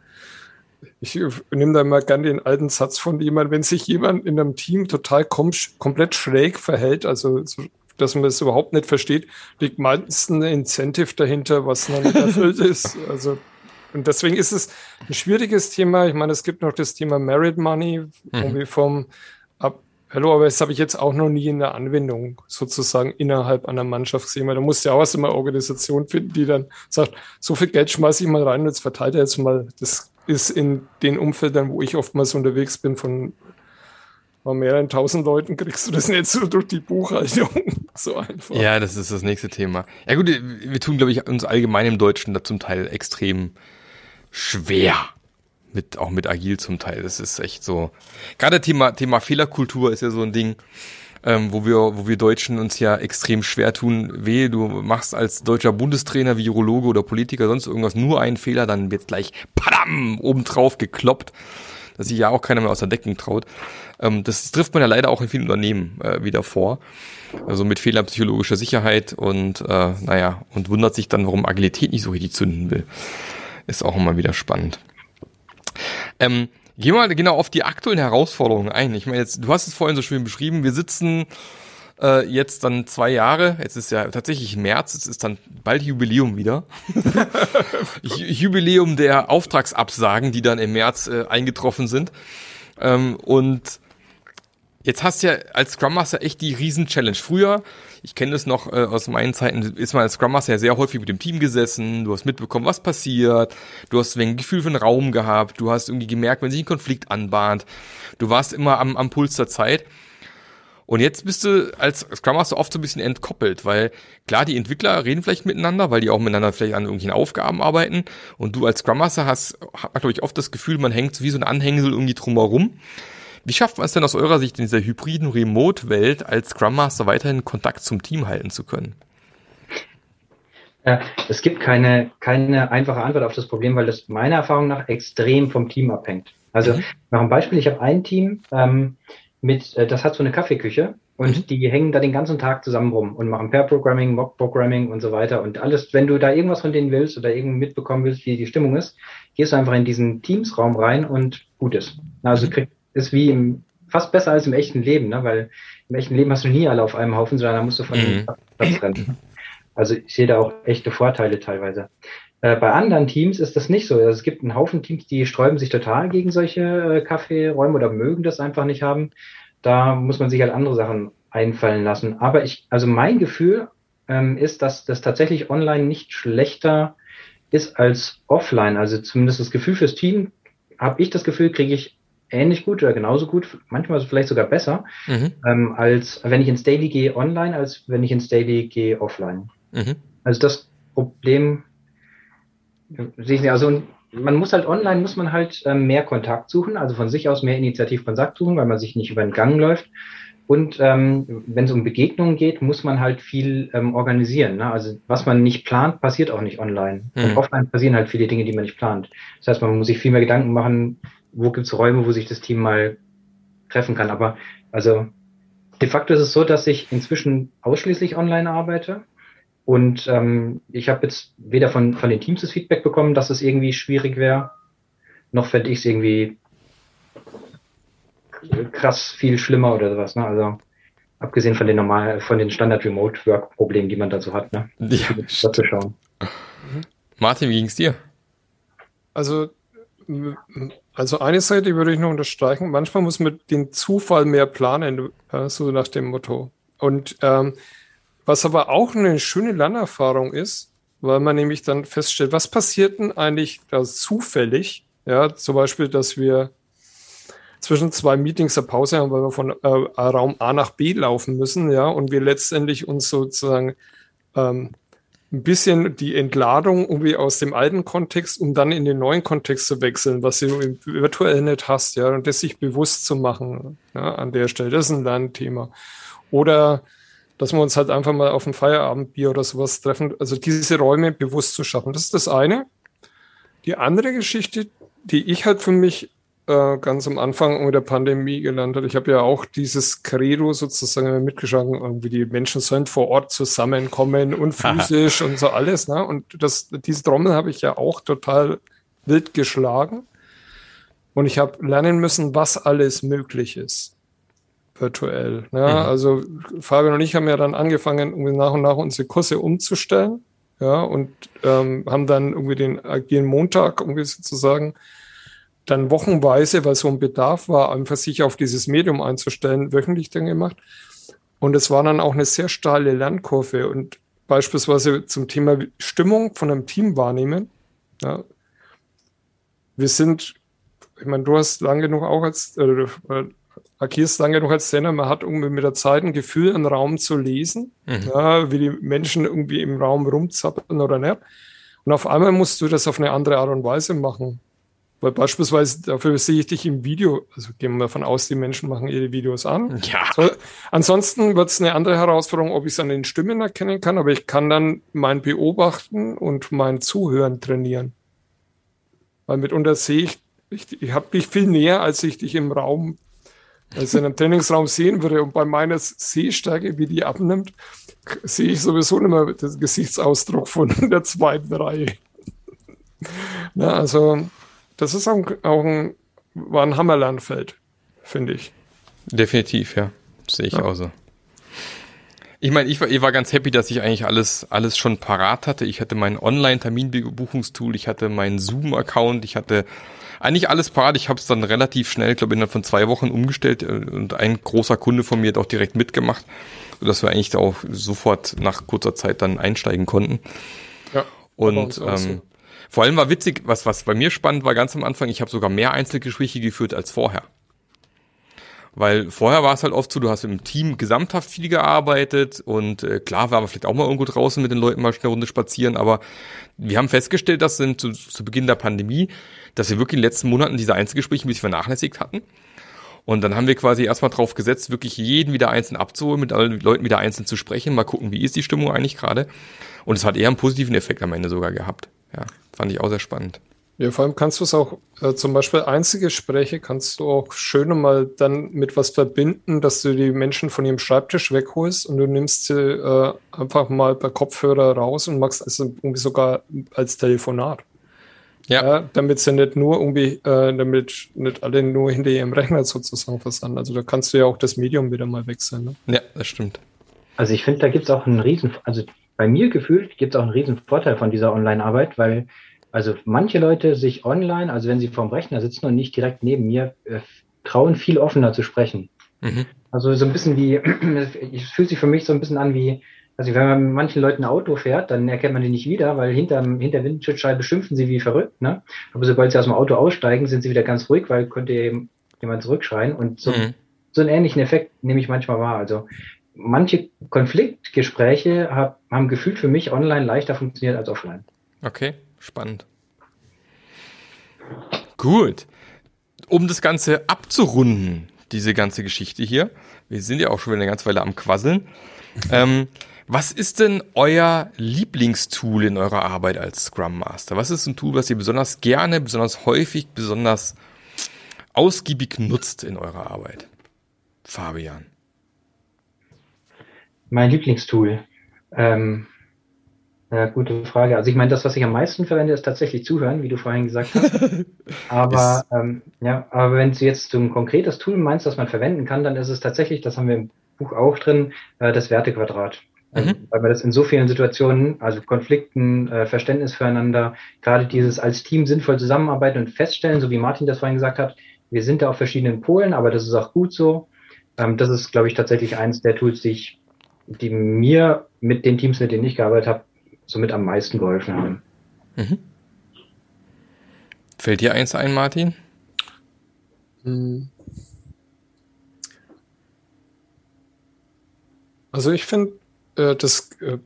Ich nehme da mal gerne den alten Satz von jemandem, wenn sich jemand in einem Team total kom komplett schräg verhält, also so, dass man es überhaupt nicht versteht, liegt meistens ein Incentive dahinter, was noch nicht erfüllt ist. Also und deswegen ist es ein schwieriges Thema. Ich meine, es gibt noch das Thema Merit Money, mhm. irgendwie vom Hallo, aber das habe ich jetzt auch noch nie in der Anwendung sozusagen innerhalb einer Mannschaft gesehen, weil da muss ja auch was immer Organisation finden, die dann sagt, so viel Geld schmeiße ich mal rein und jetzt verteilt er jetzt mal. Das ist in den Umfeldern, wo ich oftmals unterwegs bin, von mehreren tausend Leuten kriegst du das nicht so durch die Buchhaltung so einfach. Ja, das ist das nächste Thema. Ja gut, wir tun, glaube ich, uns allgemein im Deutschen da zum Teil extrem schwer mit, auch mit agil zum Teil. Das ist echt so. Gerade Thema, Thema Fehlerkultur ist ja so ein Ding, ähm, wo wir, wo wir Deutschen uns ja extrem schwer tun. Wehe, du machst als deutscher Bundestrainer, Virologe oder Politiker sonst irgendwas nur einen Fehler, dann wird gleich padam obendrauf gekloppt, dass sich ja auch keiner mehr aus der Deckung traut. Ähm, das trifft man ja leider auch in vielen Unternehmen äh, wieder vor. Also mit fehlerpsychologischer Sicherheit und äh, naja, und wundert sich dann, warum Agilität nicht so richtig zünden will. Ist auch immer wieder spannend. Ähm, geh mal genau auf die aktuellen Herausforderungen ein. Ich meine, jetzt, du hast es vorhin so schön beschrieben, wir sitzen äh, jetzt dann zwei Jahre, jetzt ist ja tatsächlich März, es ist dann bald Jubiläum wieder. Jubiläum der Auftragsabsagen, die dann im März äh, eingetroffen sind. Ähm, und Jetzt hast du ja als Scrum Master echt die Riesen-Challenge. Früher, ich kenne das noch äh, aus meinen Zeiten, ist man als Scrum Master ja sehr häufig mit dem Team gesessen, du hast mitbekommen, was passiert, du hast ein Gefühl für den Raum gehabt, du hast irgendwie gemerkt, wenn sich ein Konflikt anbahnt, du warst immer am, am Puls der Zeit. Und jetzt bist du als Scrum Master oft so ein bisschen entkoppelt, weil klar, die Entwickler reden vielleicht miteinander, weil die auch miteinander vielleicht an irgendwelchen Aufgaben arbeiten. Und du als Scrum Master hast, hat man, glaube ich, oft das Gefühl, man hängt wie so ein Anhängsel irgendwie drumherum. Wie schafft man es denn aus eurer Sicht in dieser hybriden Remote-Welt als Scrum Master weiterhin Kontakt zum Team halten zu können? Es gibt keine, keine einfache Antwort auf das Problem, weil das meiner Erfahrung nach extrem vom Team abhängt. Also mhm. nach einem Beispiel, ich habe ein Team ähm, mit, äh, das hat so eine Kaffeeküche und mhm. die hängen da den ganzen Tag zusammen rum und machen Pair-Programming, Mock-Programming und so weiter. Und alles, wenn du da irgendwas von denen willst oder irgendwie mitbekommen willst, wie die Stimmung ist, gehst du einfach in diesen Teams-Raum rein und gut ist. Also mhm. Ist wie im, fast besser als im echten Leben, ne? weil im echten Leben hast du nie alle auf einem Haufen, sondern da musst du von mhm. Platz rennen. Also ich sehe da auch echte Vorteile teilweise. Äh, bei anderen Teams ist das nicht so. Also es gibt einen Haufen Teams, die sträuben sich total gegen solche äh, Kaffeeräume oder mögen das einfach nicht haben. Da muss man sich halt andere Sachen einfallen lassen. Aber ich, also mein Gefühl ähm, ist, dass das tatsächlich online nicht schlechter ist als offline. Also zumindest das Gefühl fürs Team habe ich das Gefühl, kriege ich ähnlich gut oder genauso gut, manchmal vielleicht sogar besser, mhm. ähm, als wenn ich ins Daily gehe online, als wenn ich ins Daily gehe offline. Mhm. Also das Problem sehe ich nicht. Also man muss halt online, muss man halt ähm, mehr Kontakt suchen, also von sich aus mehr Initiativkontakt suchen, weil man sich nicht über den Gang läuft. Und ähm, wenn es um Begegnungen geht, muss man halt viel ähm, organisieren. Ne? Also was man nicht plant, passiert auch nicht online. Mhm. Und offline passieren halt viele Dinge, die man nicht plant. Das heißt, man muss sich viel mehr Gedanken machen, wo gibt es Räume, wo sich das Team mal treffen kann. Aber also de facto ist es so, dass ich inzwischen ausschließlich online arbeite. Und ähm, ich habe jetzt weder von, von den Teams das Feedback bekommen, dass es irgendwie schwierig wäre, noch fände ich es irgendwie krass viel schlimmer oder sowas. Ne? Also abgesehen von den normal, von den Standard Remote Work Problemen, die man dazu hat. Ne? Ja, dazu schauen. Martin, wie ging's dir? Also also eine Seite würde ich noch unterstreichen. Manchmal muss man den Zufall mehr planen, äh, so nach dem Motto. Und ähm, was aber auch eine schöne Lernerfahrung ist, weil man nämlich dann feststellt, was passiert denn eigentlich zufällig? Ja, zum Beispiel, dass wir zwischen zwei Meetings eine Pause haben, weil wir von äh, Raum A nach B laufen müssen, ja, und wir letztendlich uns sozusagen ähm, ein bisschen die Entladung irgendwie aus dem alten Kontext, um dann in den neuen Kontext zu wechseln, was du virtuell nicht hast, ja, und das sich bewusst zu machen, ja, an der Stelle. Das ist ein Lernthema. Oder dass wir uns halt einfach mal auf ein Feierabendbier oder sowas treffen, also diese Räume bewusst zu schaffen. Das ist das eine. Die andere Geschichte, die ich halt für mich äh, ganz am Anfang der Pandemie gelernt habe, ich habe ja auch dieses Credo sozusagen mitgeschlagen, irgendwie die Menschen sollen vor Ort zusammenkommen und physisch und so alles. Ne? Und das, diese Trommel habe ich ja auch total wild geschlagen. Und ich habe lernen müssen, was alles möglich ist virtuell. Ja, mhm. Also Fabian und ich haben ja dann angefangen, nach und nach unsere Kurse umzustellen. Ja, und ähm, haben dann irgendwie den agilen Montag irgendwie sozusagen dann wochenweise, weil so ein Bedarf war, einfach sich auf dieses Medium einzustellen, wöchentlich dann gemacht. Und es war dann auch eine sehr steile Lernkurve und beispielsweise zum Thema Stimmung von einem Team wahrnehmen. Ja. Wir sind, ich meine, du hast lange genug auch als, äh, agierst lange genug als Trainer, man hat irgendwie mit der Zeit ein Gefühl, einen Raum zu lesen, mhm. ja, wie die Menschen irgendwie im Raum rumzappeln oder nicht. Und auf einmal musst du das auf eine andere Art und Weise machen. Weil beispielsweise, dafür sehe ich dich im Video, also gehen wir davon aus, die Menschen machen ihre Videos an. Ja. So, ansonsten wird es eine andere Herausforderung, ob ich es an den Stimmen erkennen kann, aber ich kann dann mein Beobachten und mein Zuhören trainieren. Weil mitunter sehe ich, ich, ich habe dich viel näher, als ich dich im Raum also in einem Trainingsraum sehen würde und bei meiner Sehstärke, wie die abnimmt, sehe ich sowieso nicht mehr den Gesichtsausdruck von der zweiten Reihe. Na, also, das ist auch, auch ein, war ein Hammerlernfeld, finde ich. Definitiv, ja. sehe ich ja. auch so. Ich meine, ich war, ich war ganz happy, dass ich eigentlich alles, alles schon parat hatte. Ich hatte mein Online-Terminbuchungstool, ich hatte meinen Zoom-Account, ich hatte eigentlich alles parat. Ich habe es dann relativ schnell, glaube innerhalb von zwei Wochen umgestellt äh, und ein großer Kunde von mir hat auch direkt mitgemacht, sodass wir eigentlich auch sofort nach kurzer Zeit dann einsteigen konnten. Ja. Und ähm, so. Vor allem war witzig, was, was bei mir spannend war ganz am Anfang, ich habe sogar mehr Einzelgespräche geführt als vorher. Weil vorher war es halt oft so, du hast im Team gesamthaft viel gearbeitet und äh, klar war man vielleicht auch mal irgendwo draußen mit den Leuten mal schnell Runde spazieren, aber wir haben festgestellt, dass sind zu, zu Beginn der Pandemie, dass wir wirklich in den letzten Monaten diese Einzelgespräche ein bisschen vernachlässigt hatten. Und dann haben wir quasi erstmal drauf gesetzt, wirklich jeden wieder einzeln abzuholen, mit allen Leuten wieder einzeln zu sprechen, mal gucken, wie ist die Stimmung eigentlich gerade. Und es hat eher einen positiven Effekt am Ende sogar gehabt. Ja, fand ich auch sehr spannend. Ja, vor allem kannst du es auch, äh, zum Beispiel Einzelgespräche kannst du auch schön mal dann mit was verbinden, dass du die Menschen von ihrem Schreibtisch wegholst und du nimmst sie äh, einfach mal per Kopfhörer raus und machst es irgendwie sogar als Telefonat. Ja. ja damit sie nicht nur irgendwie, äh, damit nicht alle nur hinter ihrem Rechner sozusagen versanden. Also da kannst du ja auch das Medium wieder mal wechseln. Ne? Ja, das stimmt. Also ich finde, da gibt es auch einen riesen, also bei mir gefühlt gibt es auch einen riesen Vorteil von dieser Online-Arbeit, weil also manche Leute sich online, also wenn sie vorm Rechner sitzen und nicht direkt neben mir, äh, trauen viel offener zu sprechen. Mhm. Also so ein bisschen wie, es fühlt sich für mich so ein bisschen an wie, also wenn man mit manchen Leuten ein Auto fährt, dann erkennt man die nicht wieder, weil hinter, hinter Windschutzscheibe schimpfen sie wie verrückt, ne? Aber sobald sie aus dem Auto aussteigen, sind sie wieder ganz ruhig, weil könnte jemand zurückschreien und so, mhm. so einen ähnlichen Effekt nehme ich manchmal wahr. Also manche Konfliktgespräche hab, haben gefühlt für mich online leichter funktioniert als offline. Okay. Spannend. Gut. Um das Ganze abzurunden, diese ganze Geschichte hier, wir sind ja auch schon wieder eine ganze Weile am Quasseln. Ähm, was ist denn euer Lieblingstool in eurer Arbeit als Scrum Master? Was ist ein Tool, was ihr besonders gerne, besonders häufig, besonders ausgiebig nutzt in eurer Arbeit? Fabian. Mein Lieblingstool. Ähm, ja, gute Frage. Also ich meine, das, was ich am meisten verwende, ist tatsächlich zuhören, wie du vorhin gesagt hast. Aber ähm, ja, aber wenn du jetzt so ein konkretes Tool meinst, das man verwenden kann, dann ist es tatsächlich, das haben wir im Buch auch drin, äh, das Wertequadrat. Mhm. Weil wir das in so vielen Situationen, also Konflikten, äh, Verständnis füreinander, gerade dieses als Team sinnvoll zusammenarbeiten und feststellen, so wie Martin das vorhin gesagt hat, wir sind da auf verschiedenen Polen, aber das ist auch gut so. Ähm, das ist, glaube ich, tatsächlich eines der Tools, die ich, die mir mit den Teams, mit denen ich gearbeitet habe, somit am meisten geholfen haben. Mhm. Fällt dir eins ein, Martin? Hm. Also ich finde, äh, das, äh,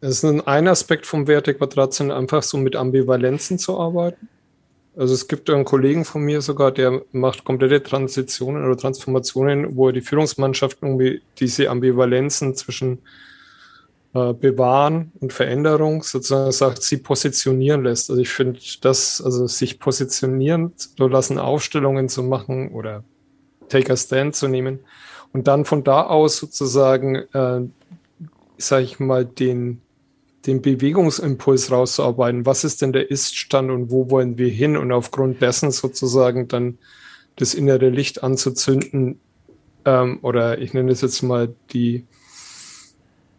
das ist ein Aspekt vom Wertequadrat, sind einfach so mit Ambivalenzen zu arbeiten. Also es gibt einen Kollegen von mir sogar, der macht komplette Transitionen oder Transformationen, wo er die Führungsmannschaft irgendwie diese Ambivalenzen zwischen äh, bewahren und Veränderung sozusagen sagt, sie positionieren lässt. Also ich finde das, also sich positionieren zu lassen, Aufstellungen zu machen oder Take a Stand zu nehmen und dann von da aus sozusagen, äh, sage ich mal, den, den Bewegungsimpuls rauszuarbeiten. Was ist denn der Iststand und wo wollen wir hin? Und aufgrund dessen sozusagen dann das innere Licht anzuzünden ähm, oder ich nenne es jetzt mal die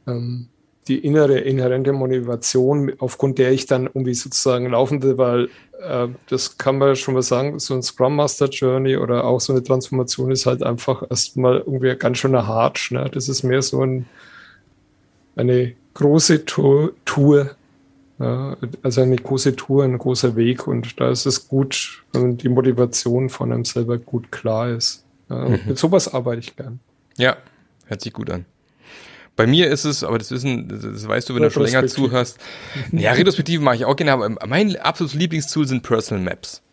ähm, die innere, inhärente Motivation, aufgrund der ich dann irgendwie sozusagen laufen will, weil äh, das kann man schon mal sagen, so ein Scrum Master Journey oder auch so eine Transformation ist halt einfach erstmal irgendwie ganz schöner Hartsch. Ne? Das ist mehr so ein, eine große Tour, Tour also eine große Tour, ein großer Weg und da ist es gut, wenn die Motivation von einem selber gut klar ist. Mhm. Mit sowas arbeite ich gern. Ja, hört sich gut an. Bei mir ist es, aber das wissen, das weißt du, wenn du schon länger zuhörst. Ja, Retrospektive mache ich auch gerne, aber mein absolutes Lieblingstool sind Personal Maps.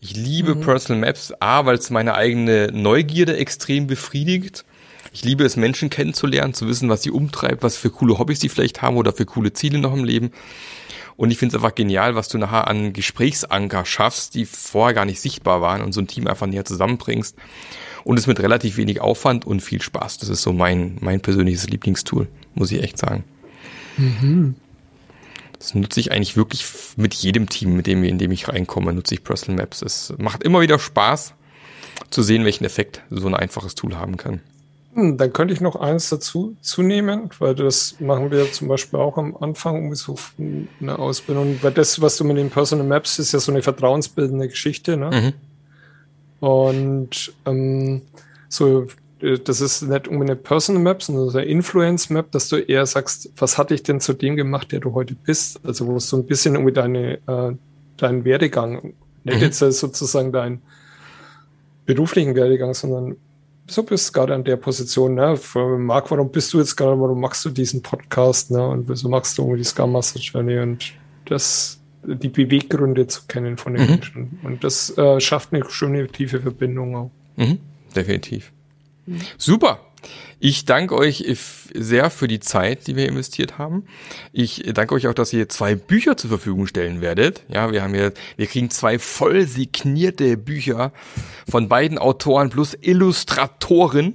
Ich liebe mhm. Personal Maps, A, weil es meine eigene Neugierde extrem befriedigt. Ich liebe es, Menschen kennenzulernen, zu wissen, was sie umtreibt, was für coole Hobbys sie vielleicht haben oder für coole Ziele noch im Leben. Und ich finde es einfach genial, was du nachher an Gesprächsanker schaffst, die vorher gar nicht sichtbar waren und so ein Team einfach näher zusammenbringst und es mit relativ wenig Aufwand und viel Spaß. Das ist so mein, mein persönliches Lieblingstool, muss ich echt sagen. Mhm. Das nutze ich eigentlich wirklich mit jedem Team, mit dem, in dem ich reinkomme, nutze ich Personal Maps. Es macht immer wieder Spaß zu sehen, welchen Effekt so ein einfaches Tool haben kann. Hm, dann könnte ich noch eins dazu zunehmen, weil das machen wir zum Beispiel auch am Anfang irgendwie so eine Ausbildung. Weil das, was du mit den Personal Maps, ist ja so eine vertrauensbildende Geschichte. Ne? Mhm. Und ähm, so, äh, das ist nicht unbedingt eine Personal Map, sondern so eine Influence Map, dass du eher sagst, was hat dich denn zu dem gemacht, der du heute bist? Also wo es so ein bisschen irgendwie deine, äh, deinen Werdegang, nicht mhm. jetzt sozusagen deinen beruflichen Werdegang, sondern so bist gerade an der Position, ne? Marc, warum bist du jetzt gerade, warum machst du diesen Podcast, ne? Und wieso machst du irgendwie die Scrum Master Journey und das, die Beweggründe zu kennen von den mhm. Menschen. Und das äh, schafft eine schöne tiefe Verbindung auch. Mhm. Definitiv. Mhm. Super. Ich danke euch sehr für die Zeit, die wir investiert haben. Ich danke euch auch, dass ihr zwei Bücher zur Verfügung stellen werdet. Ja, wir haben hier, wir kriegen zwei voll signierte Bücher von beiden Autoren plus Illustratoren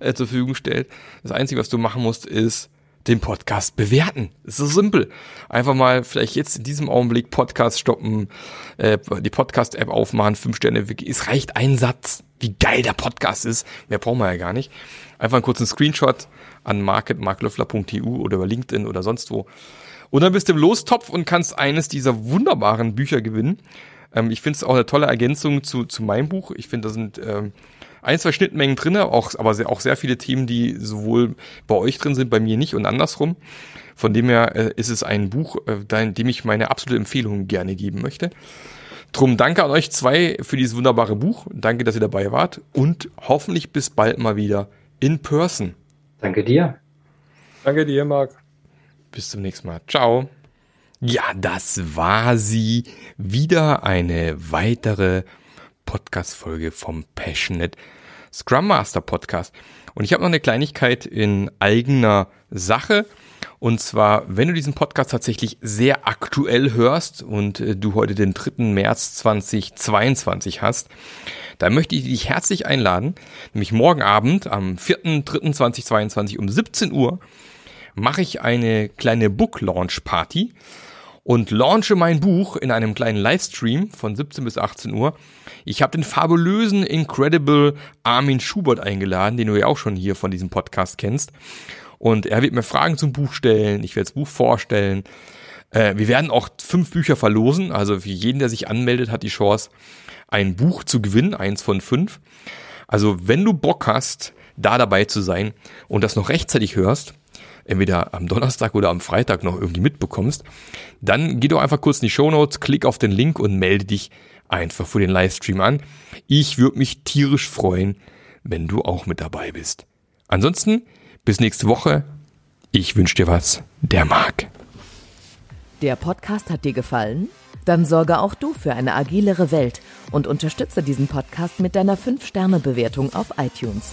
äh, zur Verfügung stellt. Das Einzige, was du machen musst, ist den Podcast bewerten. ist so simpel. Einfach mal vielleicht jetzt in diesem Augenblick Podcast stoppen, äh, die Podcast-App aufmachen, fünf Sterne. Es reicht ein Satz, wie geil der Podcast ist. Mehr brauchen wir ja gar nicht. Einfach einen kurzen Screenshot an marketmarklöffler.eu oder über LinkedIn oder sonst wo. Und dann bist du im Lostopf und kannst eines dieser wunderbaren Bücher gewinnen. Ähm, ich finde es auch eine tolle Ergänzung zu, zu meinem Buch. Ich finde, da sind ähm, ein, zwei Schnittmengen drin, auch, aber sehr, auch sehr viele Themen, die sowohl bei euch drin sind, bei mir nicht und andersrum. Von dem her äh, ist es ein Buch, äh, dem ich meine absolute Empfehlung gerne geben möchte. Drum danke an euch zwei für dieses wunderbare Buch. Danke, dass ihr dabei wart und hoffentlich bis bald mal wieder in person. Danke dir. Danke dir, Marc. Bis zum nächsten Mal. Ciao. Ja, das war sie. Wieder eine weitere Podcast-Folge vom Passionate Scrum Master Podcast. Und ich habe noch eine Kleinigkeit in eigener Sache. Und zwar, wenn du diesen Podcast tatsächlich sehr aktuell hörst und äh, du heute den 3. März 2022 hast, dann möchte ich dich herzlich einladen, nämlich morgen Abend am 4.3.2022 um 17 Uhr mache ich eine kleine Book Launch Party und launche mein Buch in einem kleinen Livestream von 17 bis 18 Uhr. Ich habe den fabulösen, incredible Armin Schubert eingeladen, den du ja auch schon hier von diesem Podcast kennst. Und er wird mir Fragen zum Buch stellen, ich werde das Buch vorstellen. Äh, wir werden auch fünf Bücher verlosen, also für jeden, der sich anmeldet, hat die Chance, ein Buch zu gewinnen, eins von fünf. Also wenn du Bock hast, da dabei zu sein und das noch rechtzeitig hörst, entweder am Donnerstag oder am Freitag noch irgendwie mitbekommst, dann geh doch einfach kurz in die Show Notes, klick auf den Link und melde dich einfach für den Livestream an. Ich würde mich tierisch freuen, wenn du auch mit dabei bist. Ansonsten, bis nächste Woche. Ich wünsche dir was, der Marc. Der Podcast hat dir gefallen? Dann sorge auch du für eine agilere Welt und unterstütze diesen Podcast mit deiner 5-Sterne-Bewertung auf iTunes.